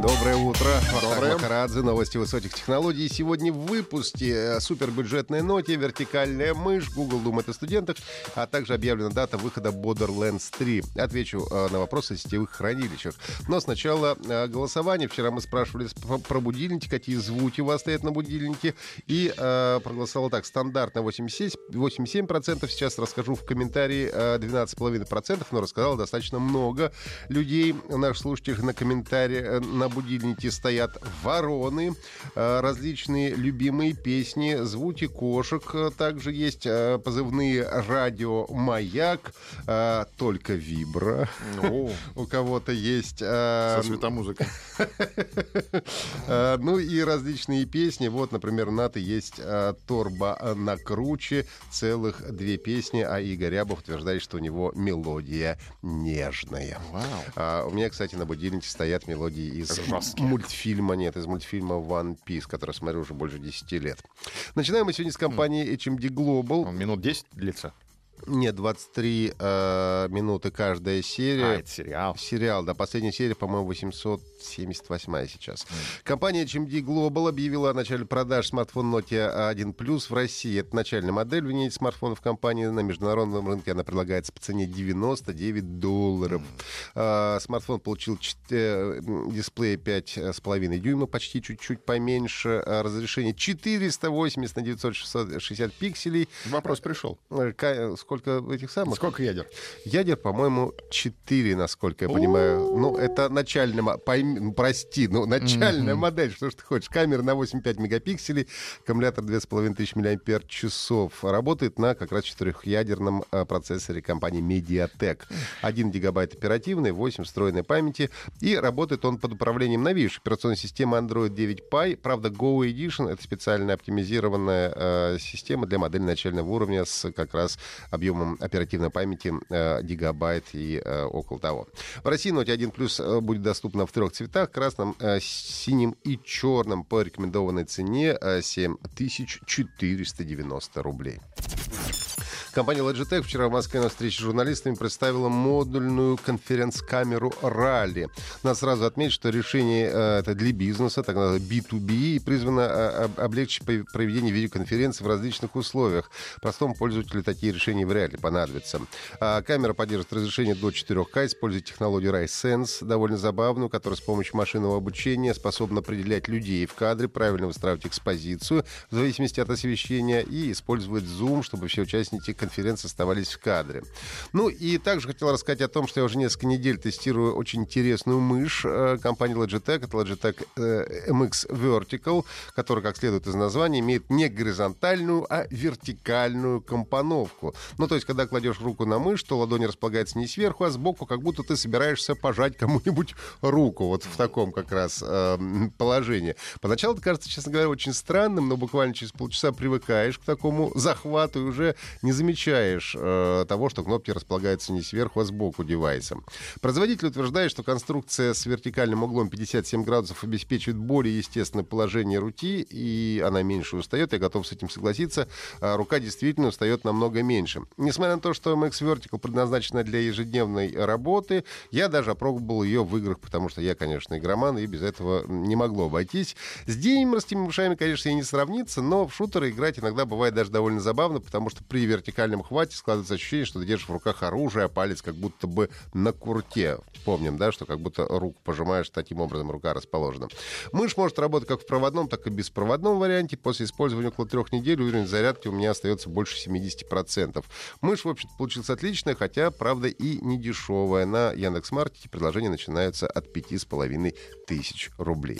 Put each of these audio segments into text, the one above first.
Доброе утро. Доброе. Макарадзе, новости высоких технологий. Сегодня в выпуске э, супербюджетной ноте, вертикальная мышь, Google думает о студентах, а также объявлена дата выхода Borderlands 3. Отвечу э, на вопросы о сетевых хранилищах. Но сначала э, голосование. Вчера мы спрашивали про- будильники, какие звуки у вас стоят на будильнике. И э, проголосовало так, стандартно 87%, 87%. Сейчас расскажу в комментарии э, 12,5%, но рассказал достаточно много людей, наших слушателей на комментарии, э, на будильнике стоят вороны, э, различные любимые песни, звуки кошек. э, Также есть э, позывные радио «Маяк», только вибро. Ну, У кого-то есть... со светомузыкой. Ну и различные песни. Вот, например, Наты есть «Торба на круче». Целых две песни, а Игорь Рябов утверждает, что у него мелодия нежная. Вау. А, у меня, кстати, на будильнике стоят мелодии из Жесткие. мультфильма, нет, из мультфильма One Piece, который смотрю уже больше 10 лет. Начинаем мы сегодня с компании HMD Global. Он минут 10 длится. Нет, 23 э, минуты каждая А, серия. это сериал. Сериал, да, последняя серия, по-моему, 878 сейчас. Компания HMD Global объявила о начале продаж смартфон Nokia 1 Plus в России. Это начальная модель в ней смартфонов компании. На международном рынке она предлагается по цене 99 долларов. А, Смартфон получил чет- э, м, дисплей 5,5 дюйма, почти чуть-чуть поменьше. А, Разрешение 480 на 960 пикселей. Вопрос пришел. Э, ка- Сколько этих самых? Сколько ядер? Ядер, по-моему, 4, насколько я понимаю. Ну, это начальная... мо- пойми- ну, прости, ну, начальная модель, что ж ты хочешь. Камера на 8,5 мегапикселей, аккумулятор 2500 мАч. Работает на как раз четырехъядерном э, процессоре компании Mediatek. 1 гигабайт оперативной, 8 встроенной памяти. И работает он под управлением новейшей операционной системы Android 9 Pie. Правда, Go Edition — это специально оптимизированная э, система для модели начального уровня с как раз объемом оперативной памяти э, гигабайт и э, около того. В России Note 1 Plus э, будет доступна в трех цветах. Красном, э, синим и черном по рекомендованной цене э, 7490 рублей. Компания Logitech вчера в Москве на встрече с журналистами представила модульную конференц-камеру Rally. Надо сразу отметить, что решение э, это для бизнеса, так называемое B2B, и призвано э, об- облегчить проведение видеоконференций в различных условиях. Простому пользователю такие решения вряд ли понадобятся. А камера поддерживает разрешение до 4К, использует технологию RiSense, довольно забавную, которая с помощью машинного обучения способна определять людей в кадре, правильно выстраивать экспозицию в зависимости от освещения и использует зум, чтобы все участники конференции оставались в кадре. Ну и также хотел рассказать о том, что я уже несколько недель тестирую очень интересную мышь э, компании Logitech. Это Logitech э, MX Vertical, которая, как следует из названия, имеет не горизонтальную, а вертикальную компоновку. Ну, то есть, когда кладешь руку на мышь, то ладонь располагается не сверху, а сбоку, как будто ты собираешься пожать кому-нибудь руку. Вот в таком как раз э, положении. Поначалу это кажется, честно говоря, очень странным, но буквально через полчаса привыкаешь к такому захвату и уже не замечаешь э, того, что кнопки располагаются не сверху, а сбоку девайса. Производитель утверждает, что конструкция с вертикальным углом 57 градусов обеспечивает более естественное положение руки, и она меньше устает. Я готов с этим согласиться. А рука действительно устает намного меньше. Несмотря на то, что MX Vertical предназначена для ежедневной работы, я даже опробовал ее в играх, потому что я, конечно, игроман, и без этого не могло обойтись. С геймерскими ушами, конечно, и не сравнится, но в шутеры играть иногда бывает даже довольно забавно, потому что при вертикальном хвате складывается ощущение, что ты держишь в руках оружие, а палец как будто бы на курте. Помним, да, что как будто руку пожимаешь, таким образом рука расположена. Мышь может работать как в проводном, так и беспроводном варианте. После использования около трех недель уровень зарядки у меня остается больше 70%. Мышь, в общем-то, получилась отличная, хотя, правда, и не дешевая. На Яндекс.Маркете предложения начинаются от 5,5 тысяч рублей.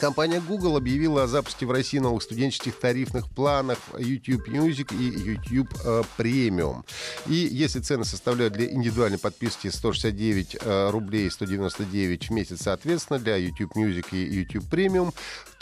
Компания Google объявила о запуске в России новых студенческих тарифных планов YouTube Music и YouTube э, Premium. И если цены составляют для индивидуальной подписки 169 э, рублей 199 в месяц, соответственно, для YouTube Music и YouTube Premium,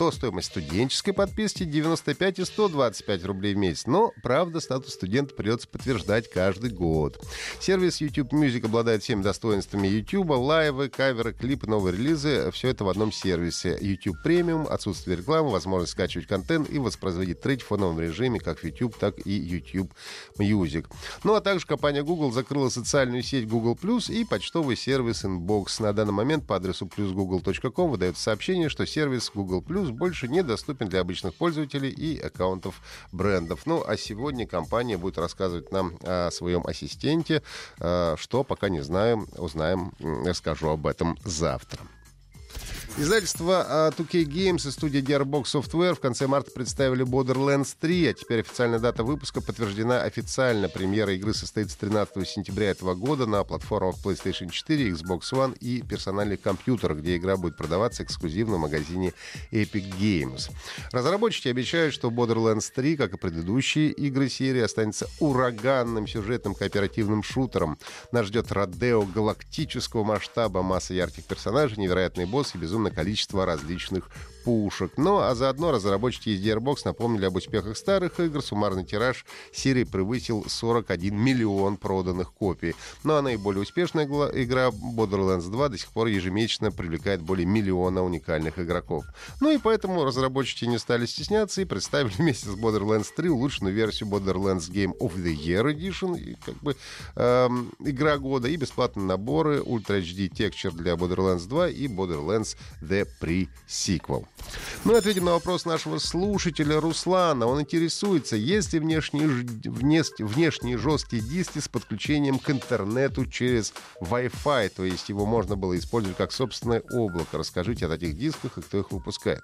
то то стоимость студенческой подписки 95 и 125 рублей в месяц. Но, правда, статус студента придется подтверждать каждый год. Сервис YouTube Music обладает всеми достоинствами YouTube, лайвы, каверы, клипы, новые релизы. Все это в одном сервисе. YouTube Premium, отсутствие рекламы, возможность скачивать контент и воспроизводить треки в фоновом режиме как в YouTube, так и YouTube Music. Ну а также компания Google закрыла социальную сеть Google Plus и почтовый сервис Inbox. На данный момент по адресу plusgoogle.com выдается сообщение, что сервис Google Plus больше недоступен для обычных пользователей и аккаунтов брендов. Ну а сегодня компания будет рассказывать нам о своем ассистенте, э, что пока не знаю, узнаем, расскажу об этом завтра. Издательство 2K Games и студия Gearbox Software в конце марта представили Borderlands 3, а теперь официальная дата выпуска подтверждена официально. Премьера игры состоится 13 сентября этого года на платформах PlayStation 4, Xbox One и персональных компьютерах, где игра будет продаваться эксклюзивно в магазине Epic Games. Разработчики обещают, что Borderlands 3, как и предыдущие игры серии, останется ураганным сюжетным кооперативным шутером. Нас ждет Родео галактического масштаба, масса ярких персонажей, невероятный босс и безумно огромное количество различных пушек. Ну, а заодно разработчики из Gearbox напомнили об успехах старых игр. Суммарный тираж серии превысил 41 миллион проданных копий. Ну, а наиболее успешная игра Borderlands 2 до сих пор ежемесячно привлекает более миллиона уникальных игроков. Ну и поэтому разработчики не стали стесняться и представили вместе с Borderlands 3 улучшенную версию Borderlands Game of the Year Edition, и, как бы эм, игра года, и бесплатные наборы Ultra HD Texture для Borderlands 2 и Borderlands The Pre-Sequel. И ответим на вопрос нашего слушателя Руслана. Он интересуется, есть ли внешние, вне, внешние жесткие диски с подключением к интернету через Wi-Fi, то есть его можно было использовать как собственное облако. Расскажите о таких дисках и кто их выпускает.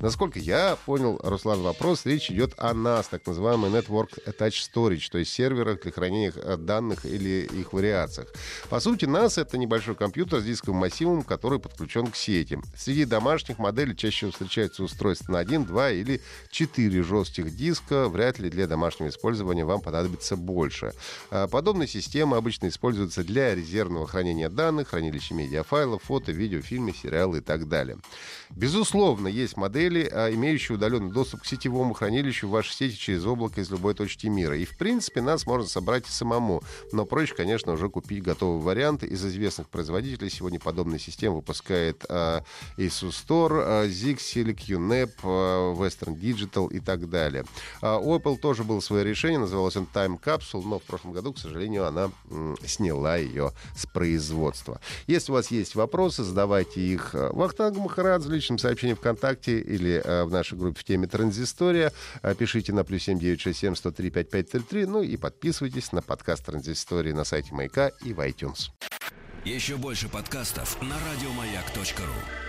Насколько я понял, Руслан, вопрос, речь идет о NAS, так называемый Network Attached Storage, то есть серверах для хранения э, данных или их вариациях. По сути, NAS — это небольшой компьютер с дисковым массивом, который подключен к сети. Среди домашних моделей чаще встречаются устройства на 1, 2 или 4 жестких диска. Вряд ли для домашнего использования вам понадобится больше. А, подобные системы обычно используются для резервного хранения данных, хранилища медиафайлов, фото, видео, фильмы, сериалы и так далее. Безусловно, есть модели, а, имеющие удаленный доступ к сетевому хранилищу в вашей сети через облако из любой точки мира. И, в принципе, нас можно собрать и самому. Но проще, конечно, уже купить готовый вариант. Из известных производителей сегодня подобные системы выпускает а, Asus Store, Zixel, QNAP, Western Digital и так далее. А, у Apple тоже было свое решение, называлось он Time Capsule, но в прошлом году, к сожалению, она сняла ее с производства. Если у вас есть вопросы, задавайте их Вахтангу Махарадзе личном сообщении ВКонтакте или э, в нашей группе в теме «Транзистория». Э, пишите на плюс семь девять шесть семь сто три пять пять три три. Ну и подписывайтесь на подкаст «Транзистории» на сайте Маяка и в iTunes. Еще больше подкастов на радиомаяк.ру